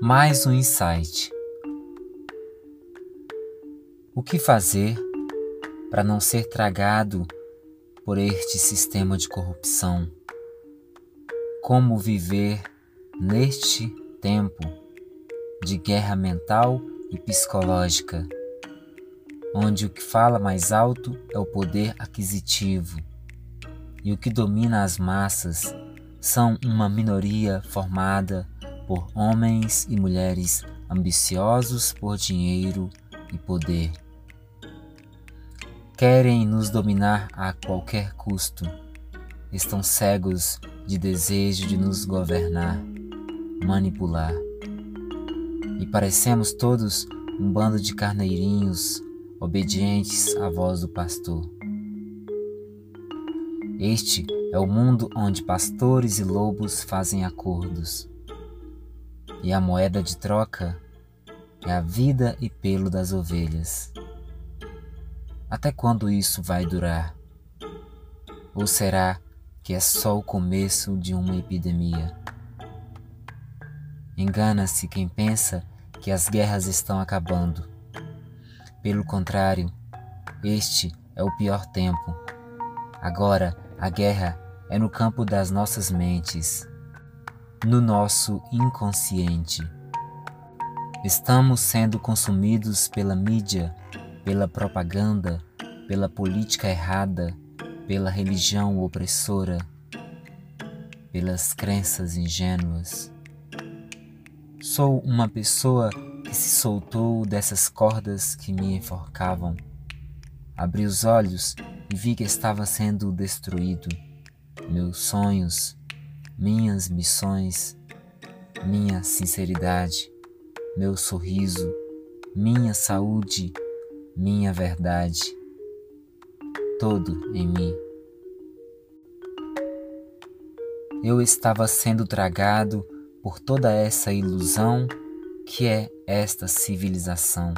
Mais um insight. O que fazer para não ser tragado por este sistema de corrupção? Como viver neste tempo de guerra mental e psicológica, onde o que fala mais alto é o poder aquisitivo e o que domina as massas são uma minoria formada por homens e mulheres ambiciosos por dinheiro e poder. Querem nos dominar a qualquer custo. Estão cegos de desejo de nos governar, manipular. E parecemos todos um bando de carneirinhos obedientes à voz do pastor. Este é o mundo onde pastores e lobos fazem acordos e a moeda de troca é a vida e pelo das ovelhas. Até quando isso vai durar? Ou será que é só o começo de uma epidemia? Engana-se quem pensa que as guerras estão acabando. Pelo contrário, este é o pior tempo. Agora, a guerra é no campo das nossas mentes no nosso inconsciente. Estamos sendo consumidos pela mídia, pela propaganda, pela política errada, pela religião opressora, pelas crenças ingênuas. Sou uma pessoa que se soltou dessas cordas que me enforcavam. Abri os olhos e vi que estava sendo destruído. Meus sonhos, minhas missões, minha sinceridade, meu sorriso, minha saúde, minha verdade, todo em mim. Eu estava sendo tragado por toda essa ilusão que é esta civilização.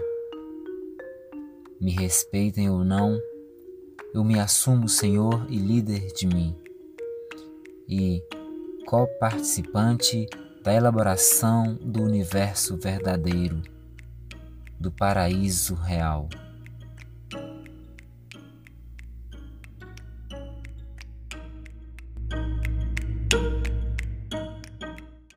Me respeitem ou não, eu me assumo Senhor e líder de mim. E coparticipante da elaboração do universo verdadeiro, do paraíso real.